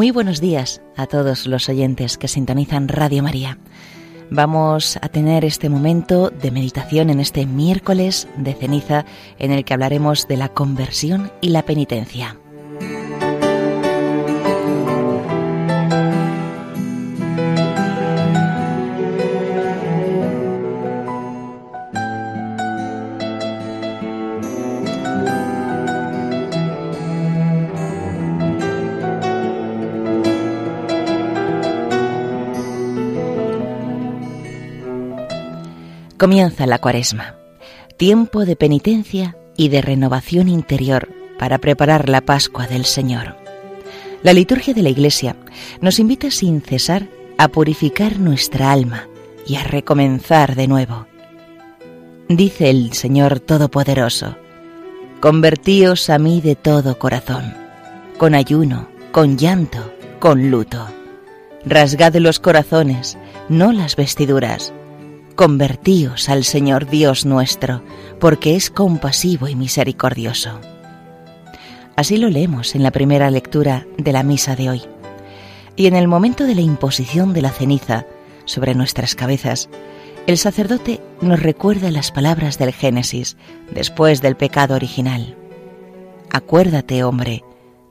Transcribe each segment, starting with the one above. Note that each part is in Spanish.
Muy buenos días a todos los oyentes que sintonizan Radio María. Vamos a tener este momento de meditación en este miércoles de ceniza en el que hablaremos de la conversión y la penitencia. Comienza la cuaresma, tiempo de penitencia y de renovación interior para preparar la Pascua del Señor. La liturgia de la Iglesia nos invita sin cesar a purificar nuestra alma y a recomenzar de nuevo. Dice el Señor Todopoderoso, Convertíos a mí de todo corazón, con ayuno, con llanto, con luto. Rasgad los corazones, no las vestiduras Convertíos al Señor Dios nuestro, porque es compasivo y misericordioso. Así lo leemos en la primera lectura de la misa de hoy. Y en el momento de la imposición de la ceniza sobre nuestras cabezas, el sacerdote nos recuerda las palabras del Génesis después del pecado original. Acuérdate, hombre,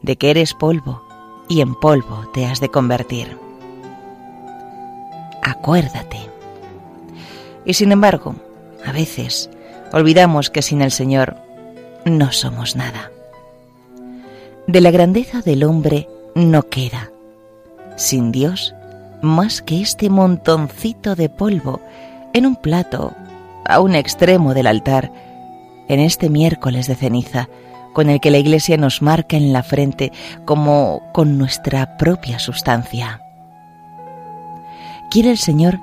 de que eres polvo y en polvo te has de convertir. Acuérdate. Y sin embargo, a veces olvidamos que sin el Señor no somos nada. De la grandeza del hombre no queda, sin Dios, más que este montoncito de polvo en un plato a un extremo del altar, en este miércoles de ceniza, con el que la Iglesia nos marca en la frente como con nuestra propia sustancia. Quiere el Señor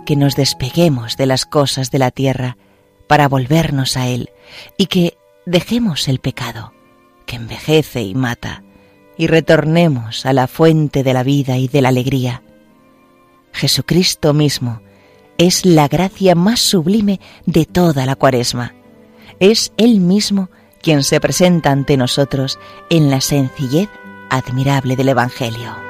que nos despeguemos de las cosas de la tierra para volvernos a Él y que dejemos el pecado, que envejece y mata, y retornemos a la fuente de la vida y de la alegría. Jesucristo mismo es la gracia más sublime de toda la cuaresma. Es Él mismo quien se presenta ante nosotros en la sencillez admirable del Evangelio.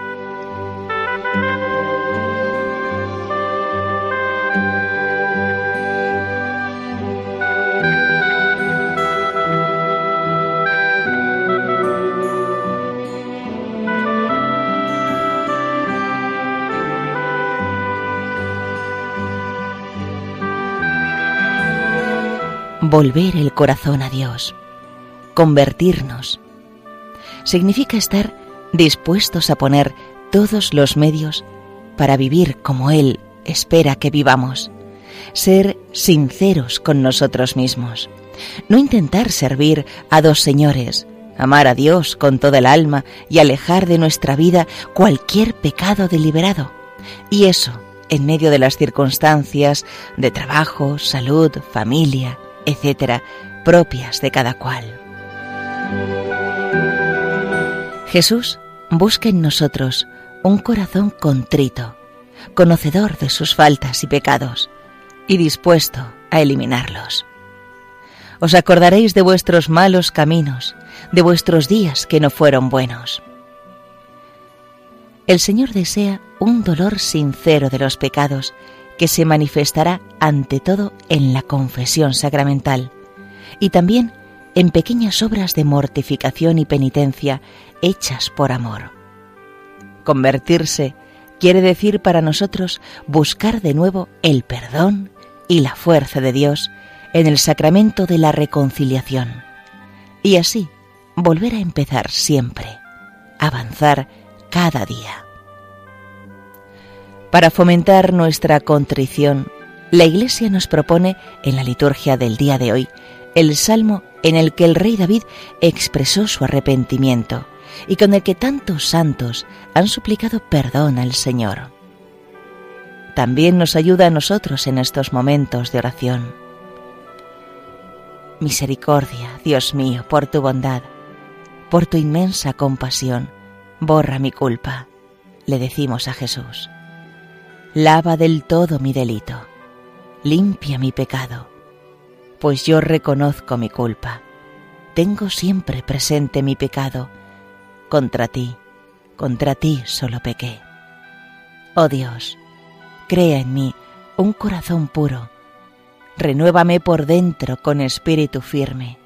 Volver el corazón a Dios, convertirnos. Significa estar dispuestos a poner todos los medios para vivir como Él espera que vivamos, ser sinceros con nosotros mismos, no intentar servir a dos señores, amar a Dios con toda el alma y alejar de nuestra vida cualquier pecado deliberado. Y eso en medio de las circunstancias de trabajo, salud, familia, etcétera, propias de cada cual. Jesús busca en nosotros un corazón contrito, conocedor de sus faltas y pecados, y dispuesto a eliminarlos. Os acordaréis de vuestros malos caminos, de vuestros días que no fueron buenos. El Señor desea un dolor sincero de los pecados que se manifestará ante todo en la confesión sacramental y también en pequeñas obras de mortificación y penitencia hechas por amor. Convertirse quiere decir para nosotros buscar de nuevo el perdón y la fuerza de Dios en el sacramento de la reconciliación y así volver a empezar siempre, avanzar cada día. Para fomentar nuestra contrición, La Iglesia nos propone en la liturgia del día de hoy el salmo en el que el rey David expresó su arrepentimiento y con el que tantos santos han suplicado perdón al Señor. También nos ayuda a nosotros en estos momentos de oración. Misericordia, Dios mío, por tu bondad, por tu inmensa compasión, borra mi culpa, le decimos a Jesús. Lava del todo mi delito, limpia mi pecado, pues yo reconozco mi culpa. Tengo siempre presente mi pecado. Contra ti, contra ti solo pequé. Oh Dios, crea en mí un corazón puro. Renuévame por dentro con espíritu firme.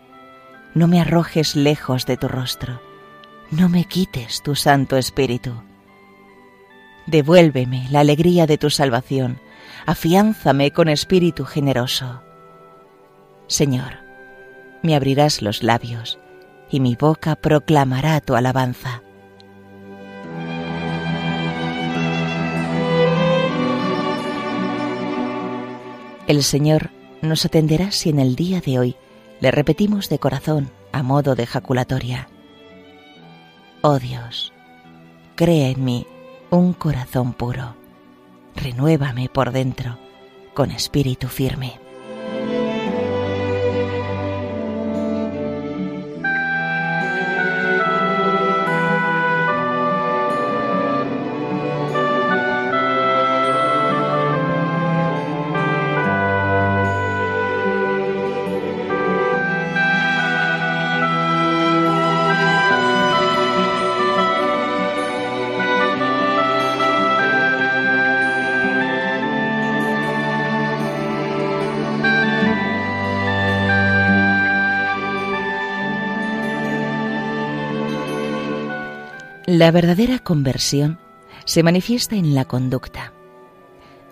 No me arrojes lejos de tu rostro. No me quites tu Santo Espíritu. Devuélveme la alegría de tu salvación. Afiánzame con espíritu generoso. Señor, me abrirás los labios y mi boca proclamará tu alabanza. El Señor nos atenderá si en el día de hoy le repetimos de corazón a modo de jaculatoria. Oh Dios, crea en mí un corazón puro, renuévame por dentro con espíritu firme. La verdadera conversión se manifiesta en la conducta.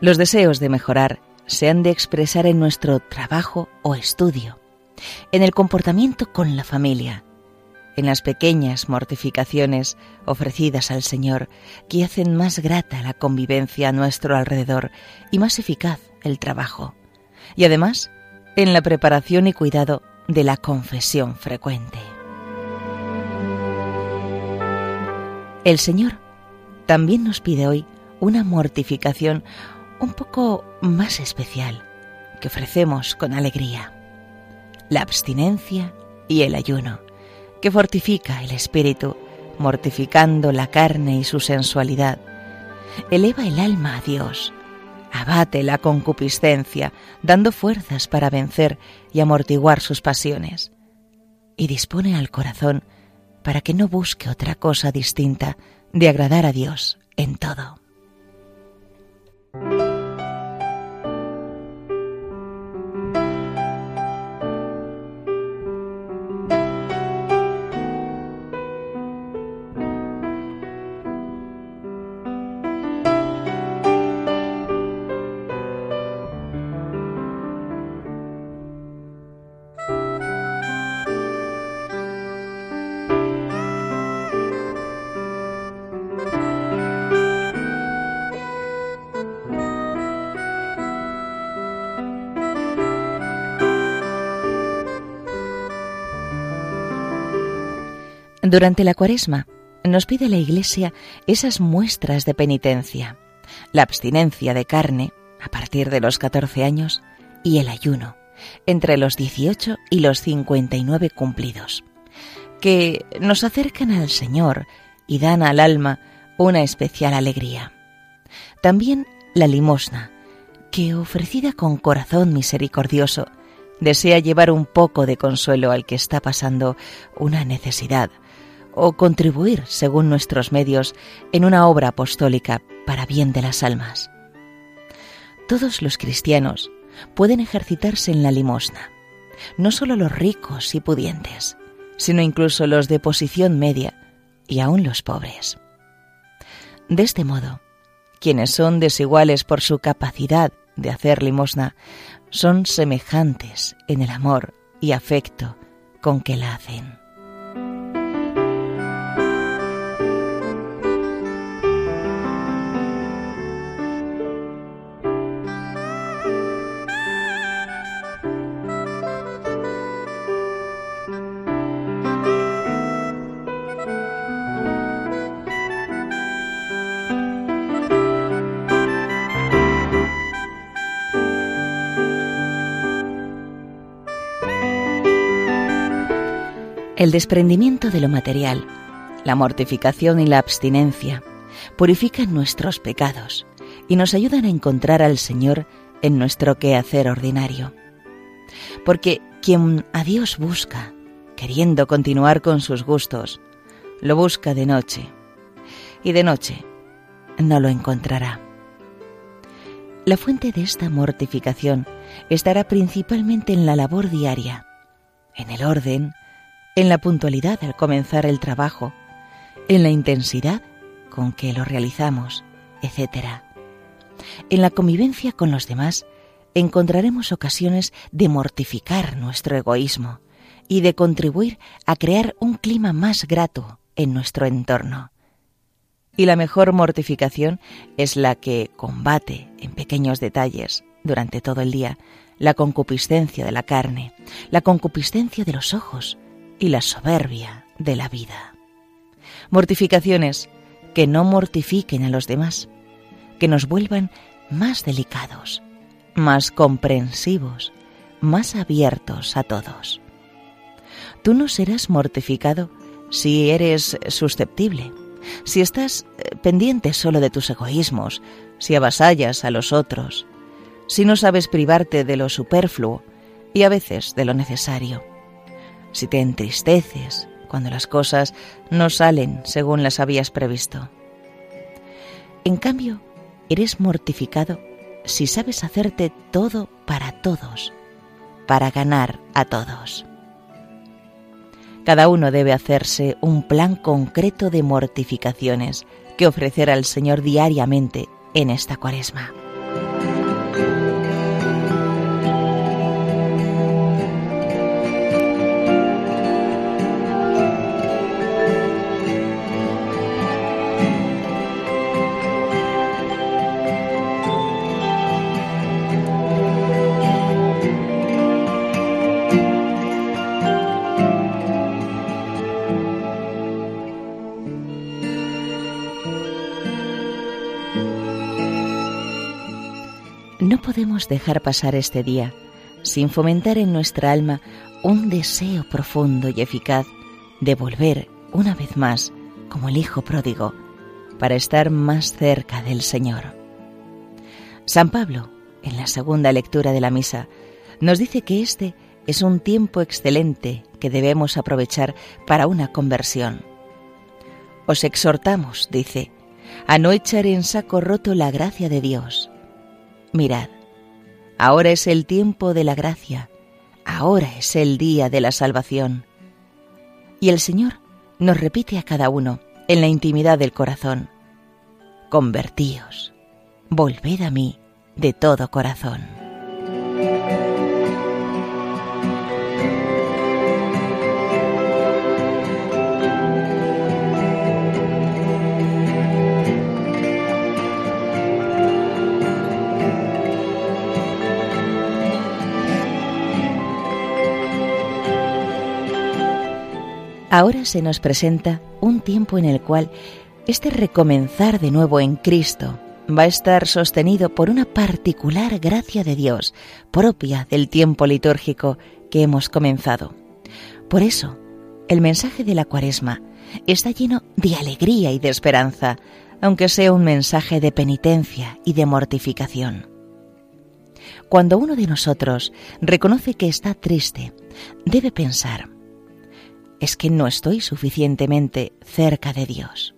Los deseos de mejorar se han de expresar en nuestro trabajo o estudio, en el comportamiento con la familia, en las pequeñas mortificaciones ofrecidas al Señor que hacen más grata la convivencia a nuestro alrededor y más eficaz el trabajo, y además en la preparación y cuidado de la confesión frecuente. El Señor también nos pide hoy una mortificación un poco más especial que ofrecemos con alegría. La abstinencia y el ayuno, que fortifica el espíritu, mortificando la carne y su sensualidad. Eleva el alma a Dios, abate la concupiscencia, dando fuerzas para vencer y amortiguar sus pasiones, y dispone al corazón para que no busque otra cosa distinta de agradar a Dios en todo. Durante la cuaresma nos pide la Iglesia esas muestras de penitencia, la abstinencia de carne a partir de los 14 años y el ayuno entre los 18 y los 59 cumplidos, que nos acercan al Señor y dan al alma una especial alegría. También la limosna, que ofrecida con corazón misericordioso, desea llevar un poco de consuelo al que está pasando una necesidad o contribuir, según nuestros medios, en una obra apostólica para bien de las almas. Todos los cristianos pueden ejercitarse en la limosna, no solo los ricos y pudientes, sino incluso los de posición media y aún los pobres. De este modo, quienes son desiguales por su capacidad de hacer limosna son semejantes en el amor y afecto con que la hacen. El desprendimiento de lo material, la mortificación y la abstinencia purifican nuestros pecados y nos ayudan a encontrar al Señor en nuestro quehacer ordinario. Porque quien a Dios busca, queriendo continuar con sus gustos, lo busca de noche, y de noche no lo encontrará. La fuente de esta mortificación estará principalmente en la labor diaria, en el orden, en la puntualidad al comenzar el trabajo, en la intensidad con que lo realizamos, etc. En la convivencia con los demás encontraremos ocasiones de mortificar nuestro egoísmo y de contribuir a crear un clima más grato en nuestro entorno. Y la mejor mortificación es la que combate en pequeños detalles durante todo el día la concupiscencia de la carne, la concupiscencia de los ojos y la soberbia de la vida. Mortificaciones que no mortifiquen a los demás, que nos vuelvan más delicados, más comprensivos, más abiertos a todos. Tú no serás mortificado si eres susceptible, si estás eh, pendiente solo de tus egoísmos, si avasallas a los otros, si no sabes privarte de lo superfluo y a veces de lo necesario, si te entristeces cuando las cosas no salen según las habías previsto. En cambio, eres mortificado si sabes hacerte todo para todos, para ganar a todos. Cada uno debe hacerse un plan concreto de mortificaciones que ofrecer al Señor diariamente en esta cuaresma. Dejar pasar este día sin fomentar en nuestra alma un deseo profundo y eficaz de volver una vez más como el Hijo pródigo para estar más cerca del Señor. San Pablo, en la segunda lectura de la misa, nos dice que este es un tiempo excelente que debemos aprovechar para una conversión. Os exhortamos, dice, a no echar en saco roto la gracia de Dios Mirad, ahora es el tiempo de la gracia, ahora es el día de la salvación. Y el Señor nos repite a cada uno en la intimidad del corazón, convertíos, volved a mí de todo corazón. Ahora se nos presenta un tiempo en el cual este recomenzar de nuevo en Cristo va a estar sostenido por una particular gracia de Dios propia del tiempo litúrgico que hemos comenzado. Por eso, el mensaje de la cuaresma está lleno de alegría y de esperanza, aunque sea un mensaje de penitencia y de mortificación. Cuando uno de nosotros reconoce que está triste, debe pensar, es que no estoy suficientemente cerca de Dios.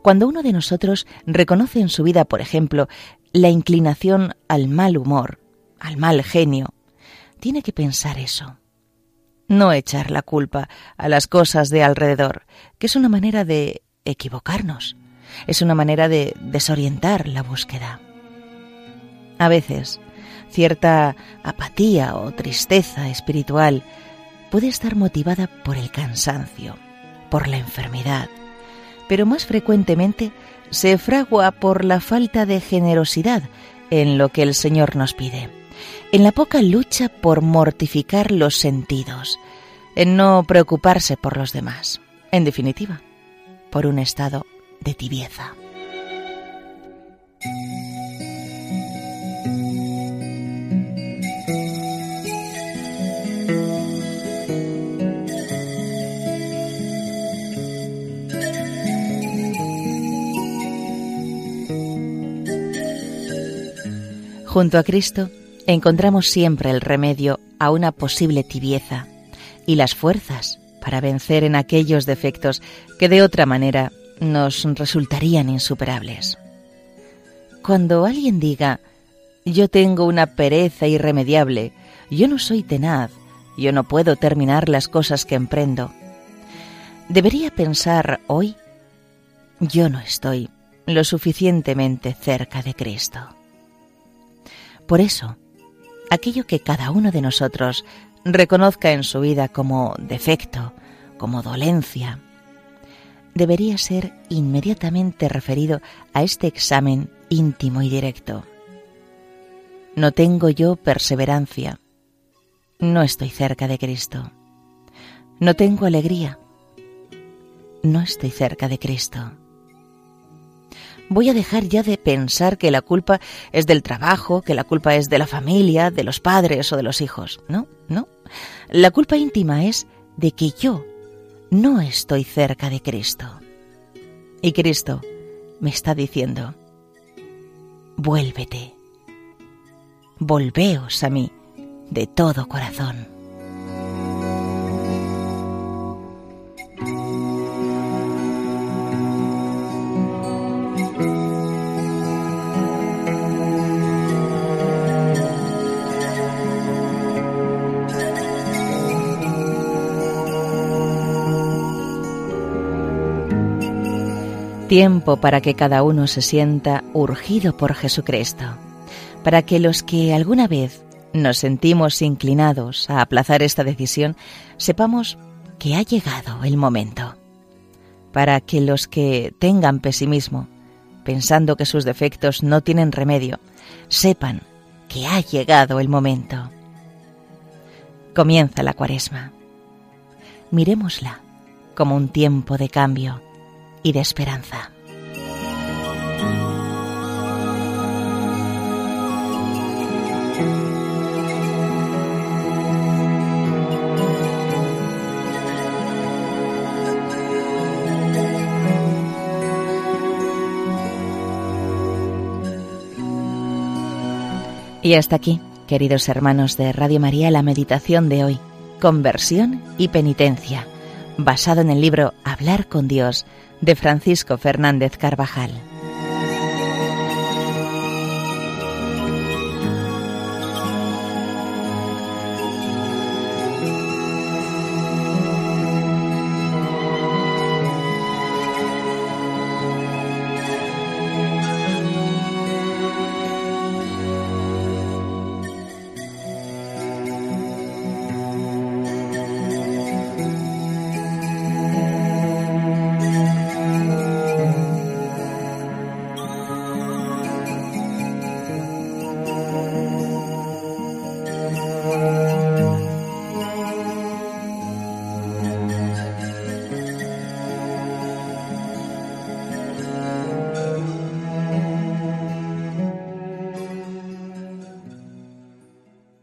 Cuando uno de nosotros reconoce en su vida, por ejemplo, la inclinación al mal humor, al mal genio, tiene que pensar eso. No echar la culpa a las cosas de alrededor, que es una manera de equivocarnos, es una manera de desorientar la búsqueda. A veces, cierta apatía o tristeza espiritual puede estar motivada por el cansancio, por la enfermedad, pero más frecuentemente se fragua por la falta de generosidad en lo que el Señor nos pide, en la poca lucha por mortificar los sentidos, en no preocuparse por los demás, en definitiva, por un estado de tibieza. Junto a Cristo encontramos siempre el remedio a una posible tibieza y las fuerzas para vencer en aquellos defectos que de otra manera nos resultarían insuperables. Cuando alguien diga, yo tengo una pereza irremediable, yo no soy tenaz, yo no puedo terminar las cosas que emprendo, debería pensar hoy, yo no estoy lo suficientemente cerca de Cristo. Por eso, aquello que cada uno de nosotros reconozca en su vida como defecto, como dolencia, debería ser inmediatamente referido a este examen íntimo y directo. No tengo yo perseverancia. No estoy cerca de Cristo. No tengo alegría. No estoy cerca de Cristo. Voy a dejar ya de pensar que la culpa es del trabajo, que la culpa es de la familia, de los padres o de los hijos. No, no. La culpa íntima es de que yo no estoy cerca de Cristo. Y Cristo me está diciendo, vuélvete, volveos a mí de todo corazón. Tiempo para que cada uno se sienta urgido por Jesucristo, para que los que alguna vez nos sentimos inclinados a aplazar esta decisión, sepamos que ha llegado el momento, para que los que tengan pesimismo, pensando que sus defectos no tienen remedio, sepan que ha llegado el momento. Comienza la cuaresma. Miremosla como un tiempo de cambio y de esperanza. Y hasta aquí, queridos hermanos de Radio María, la meditación de hoy, conversión y penitencia, basado en el libro Hablar con Dios de Francisco Fernández Carvajal.